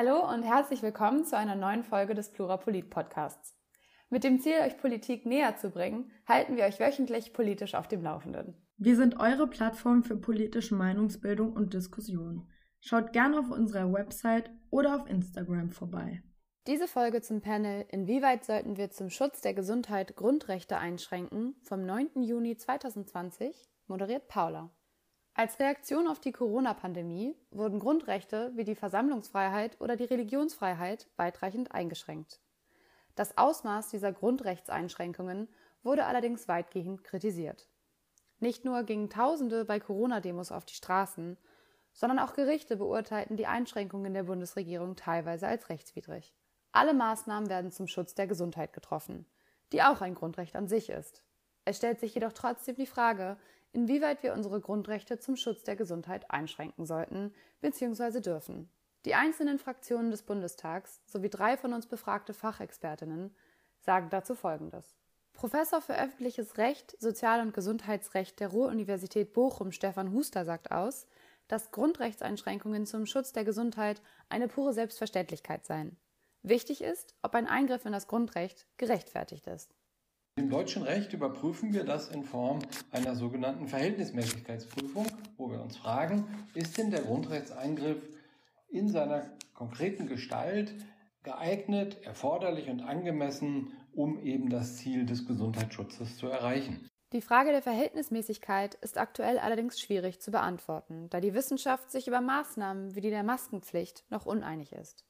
Hallo und herzlich willkommen zu einer neuen Folge des Plurapolit Podcasts. Mit dem Ziel, euch Politik näher zu bringen, halten wir euch wöchentlich politisch auf dem Laufenden. Wir sind eure Plattform für politische Meinungsbildung und Diskussion. Schaut gerne auf unserer Website oder auf Instagram vorbei. Diese Folge zum Panel Inwieweit sollten wir zum Schutz der Gesundheit Grundrechte einschränken vom 9. Juni 2020 moderiert Paula. Als Reaktion auf die Corona-Pandemie wurden Grundrechte wie die Versammlungsfreiheit oder die Religionsfreiheit weitreichend eingeschränkt. Das Ausmaß dieser Grundrechtseinschränkungen wurde allerdings weitgehend kritisiert. Nicht nur gingen Tausende bei Corona-Demos auf die Straßen, sondern auch Gerichte beurteilten die Einschränkungen der Bundesregierung teilweise als rechtswidrig. Alle Maßnahmen werden zum Schutz der Gesundheit getroffen, die auch ein Grundrecht an sich ist. Es stellt sich jedoch trotzdem die Frage, inwieweit wir unsere Grundrechte zum Schutz der Gesundheit einschränken sollten bzw. dürfen. Die einzelnen Fraktionen des Bundestags sowie drei von uns befragte Fachexpertinnen sagen dazu Folgendes. Professor für öffentliches Recht, Sozial- und Gesundheitsrecht der Ruhr-Universität Bochum Stefan Huster sagt aus, dass Grundrechtseinschränkungen zum Schutz der Gesundheit eine pure Selbstverständlichkeit seien. Wichtig ist, ob ein Eingriff in das Grundrecht gerechtfertigt ist. Im deutschen Recht überprüfen wir das in Form einer sogenannten Verhältnismäßigkeitsprüfung, wo wir uns fragen, ist denn der Grundrechtseingriff in seiner konkreten Gestalt geeignet, erforderlich und angemessen, um eben das Ziel des Gesundheitsschutzes zu erreichen. Die Frage der Verhältnismäßigkeit ist aktuell allerdings schwierig zu beantworten, da die Wissenschaft sich über Maßnahmen wie die der Maskenpflicht noch uneinig ist.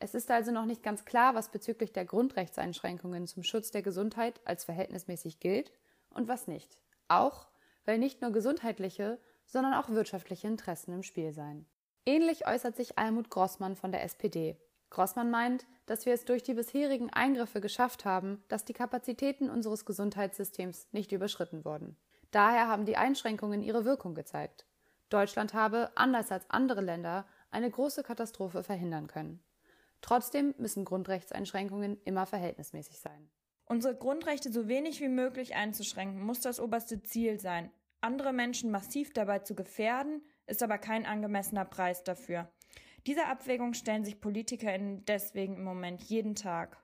Es ist also noch nicht ganz klar, was bezüglich der Grundrechtseinschränkungen zum Schutz der Gesundheit als verhältnismäßig gilt und was nicht. Auch weil nicht nur gesundheitliche, sondern auch wirtschaftliche Interessen im Spiel seien. Ähnlich äußert sich Almut Grossmann von der SPD. Grossmann meint, dass wir es durch die bisherigen Eingriffe geschafft haben, dass die Kapazitäten unseres Gesundheitssystems nicht überschritten wurden. Daher haben die Einschränkungen ihre Wirkung gezeigt. Deutschland habe, anders als andere Länder, eine große Katastrophe verhindern können. Trotzdem müssen Grundrechtseinschränkungen immer verhältnismäßig sein. Unsere Grundrechte so wenig wie möglich einzuschränken, muss das oberste Ziel sein. Andere Menschen massiv dabei zu gefährden, ist aber kein angemessener Preis dafür. Diese Abwägung stellen sich PolitikerInnen deswegen im Moment jeden Tag.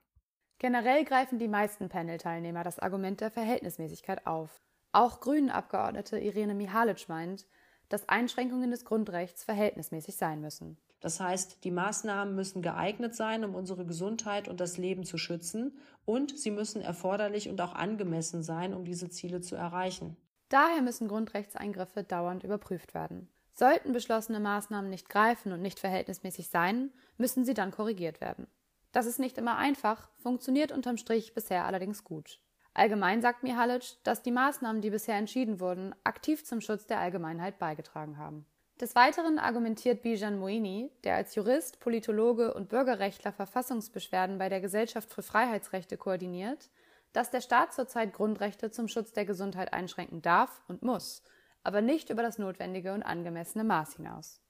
Generell greifen die meisten Panel-Teilnehmer das Argument der Verhältnismäßigkeit auf. Auch Grünen-Abgeordnete Irene Mihalic meint, dass Einschränkungen des Grundrechts verhältnismäßig sein müssen. Das heißt, die Maßnahmen müssen geeignet sein, um unsere Gesundheit und das Leben zu schützen, und sie müssen erforderlich und auch angemessen sein, um diese Ziele zu erreichen. Daher müssen Grundrechtseingriffe dauernd überprüft werden. Sollten beschlossene Maßnahmen nicht greifen und nicht verhältnismäßig sein, müssen sie dann korrigiert werden. Das ist nicht immer einfach, funktioniert unterm Strich bisher allerdings gut. Allgemein sagt Mihalic, dass die Maßnahmen, die bisher entschieden wurden, aktiv zum Schutz der Allgemeinheit beigetragen haben. Des Weiteren argumentiert Bijan Moini, der als Jurist, Politologe und Bürgerrechtler Verfassungsbeschwerden bei der Gesellschaft für Freiheitsrechte koordiniert, dass der Staat zurzeit Grundrechte zum Schutz der Gesundheit einschränken darf und muss, aber nicht über das notwendige und angemessene Maß hinaus.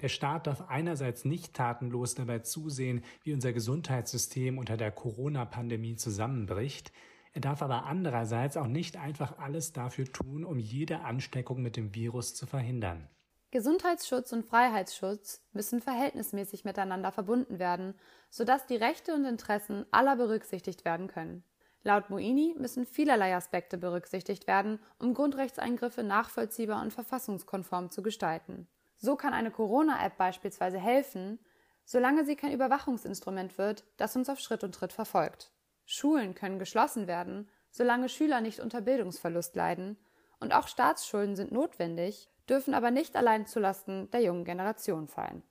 Der Staat darf einerseits nicht tatenlos dabei zusehen, wie unser Gesundheitssystem unter der Corona-Pandemie zusammenbricht, er darf aber andererseits auch nicht einfach alles dafür tun, um jede Ansteckung mit dem Virus zu verhindern. Gesundheitsschutz und Freiheitsschutz müssen verhältnismäßig miteinander verbunden werden, sodass die Rechte und Interessen aller berücksichtigt werden können. Laut Moini müssen vielerlei Aspekte berücksichtigt werden, um Grundrechtseingriffe nachvollziehbar und verfassungskonform zu gestalten. So kann eine Corona-App beispielsweise helfen, solange sie kein Überwachungsinstrument wird, das uns auf Schritt und Tritt verfolgt. Schulen können geschlossen werden, solange Schüler nicht unter Bildungsverlust leiden, und auch Staatsschulden sind notwendig, dürfen aber nicht allein zulasten der jungen Generation fallen.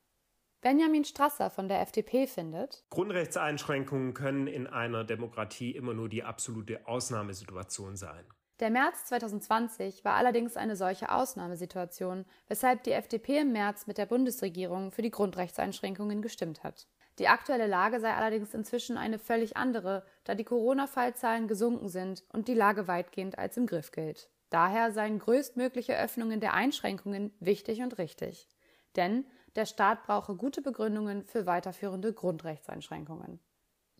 Benjamin Strasser von der FDP findet, Grundrechtseinschränkungen können in einer Demokratie immer nur die absolute Ausnahmesituation sein. Der März 2020 war allerdings eine solche Ausnahmesituation, weshalb die FDP im März mit der Bundesregierung für die Grundrechtseinschränkungen gestimmt hat. Die aktuelle Lage sei allerdings inzwischen eine völlig andere, da die Corona-Fallzahlen gesunken sind und die Lage weitgehend als im Griff gilt. Daher seien größtmögliche Öffnungen der Einschränkungen wichtig und richtig. Denn der Staat brauche gute Begründungen für weiterführende Grundrechtseinschränkungen.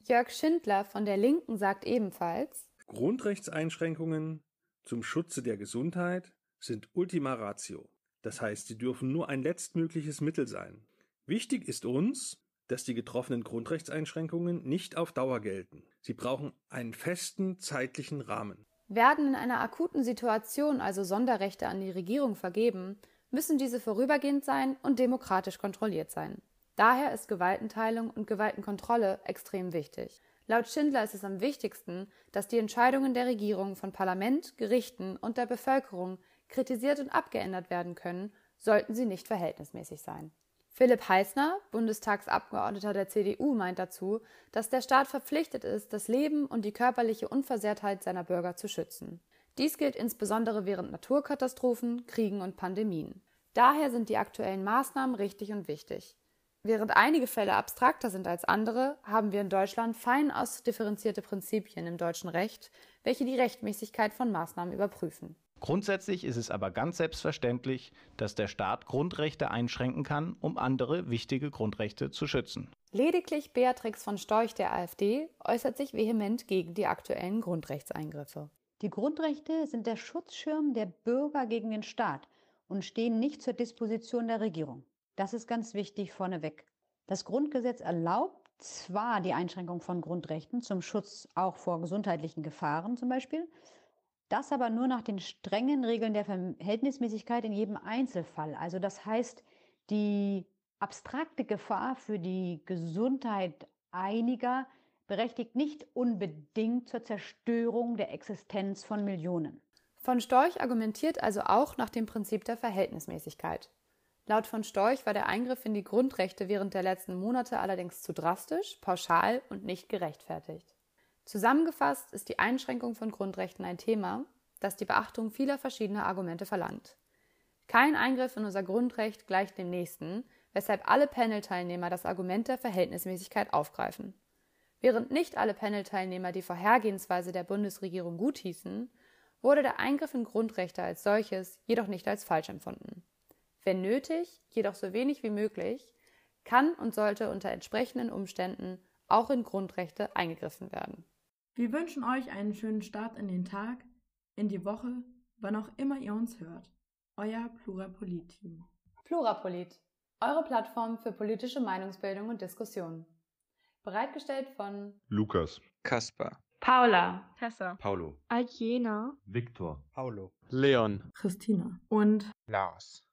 Jörg Schindler von der Linken sagt ebenfalls Grundrechtseinschränkungen zum Schutze der Gesundheit sind Ultima Ratio. Das heißt, sie dürfen nur ein letztmögliches Mittel sein. Wichtig ist uns, dass die getroffenen Grundrechtseinschränkungen nicht auf Dauer gelten. Sie brauchen einen festen zeitlichen Rahmen. Werden in einer akuten Situation also Sonderrechte an die Regierung vergeben, müssen diese vorübergehend sein und demokratisch kontrolliert sein. Daher ist Gewaltenteilung und Gewaltenkontrolle extrem wichtig. Laut Schindler ist es am wichtigsten, dass die Entscheidungen der Regierung von Parlament, Gerichten und der Bevölkerung kritisiert und abgeändert werden können, sollten sie nicht verhältnismäßig sein. Philipp Heißner, Bundestagsabgeordneter der CDU, meint dazu, dass der Staat verpflichtet ist, das Leben und die körperliche Unversehrtheit seiner Bürger zu schützen. Dies gilt insbesondere während Naturkatastrophen, Kriegen und Pandemien. Daher sind die aktuellen Maßnahmen richtig und wichtig. Während einige Fälle abstrakter sind als andere, haben wir in Deutschland fein ausdifferenzierte Prinzipien im deutschen Recht, welche die Rechtmäßigkeit von Maßnahmen überprüfen. Grundsätzlich ist es aber ganz selbstverständlich, dass der Staat Grundrechte einschränken kann, um andere wichtige Grundrechte zu schützen. Lediglich Beatrix von Storch der AfD äußert sich vehement gegen die aktuellen Grundrechtseingriffe. Die Grundrechte sind der Schutzschirm der Bürger gegen den Staat und stehen nicht zur Disposition der Regierung. Das ist ganz wichtig vorneweg. Das Grundgesetz erlaubt zwar die Einschränkung von Grundrechten zum Schutz auch vor gesundheitlichen Gefahren zum Beispiel, das aber nur nach den strengen Regeln der Verhältnismäßigkeit in jedem Einzelfall. Also das heißt, die abstrakte Gefahr für die Gesundheit einiger berechtigt nicht unbedingt zur Zerstörung der Existenz von Millionen. Von Storch argumentiert also auch nach dem Prinzip der Verhältnismäßigkeit. Laut von Storch war der Eingriff in die Grundrechte während der letzten Monate allerdings zu drastisch, pauschal und nicht gerechtfertigt. Zusammengefasst ist die Einschränkung von Grundrechten ein Thema, das die Beachtung vieler verschiedener Argumente verlangt. Kein Eingriff in unser Grundrecht gleicht dem nächsten, weshalb alle Panel-Teilnehmer das Argument der Verhältnismäßigkeit aufgreifen. Während nicht alle Panel-Teilnehmer die Vorhergehensweise der Bundesregierung guthießen, wurde der Eingriff in Grundrechte als solches jedoch nicht als falsch empfunden. Wenn nötig, jedoch so wenig wie möglich, kann und sollte unter entsprechenden Umständen auch in Grundrechte eingegriffen werden. Wir wünschen euch einen schönen Start in den Tag, in die Woche, wann auch immer ihr uns hört. Euer Plurapolit-Team. Plurapolit, eure Plattform für politische Meinungsbildung und Diskussion. Bereitgestellt von Lukas, Kaspar, Paula, Tessa, Paulo, Aljena, Viktor, Paulo, Leon, Christina. Und Lars.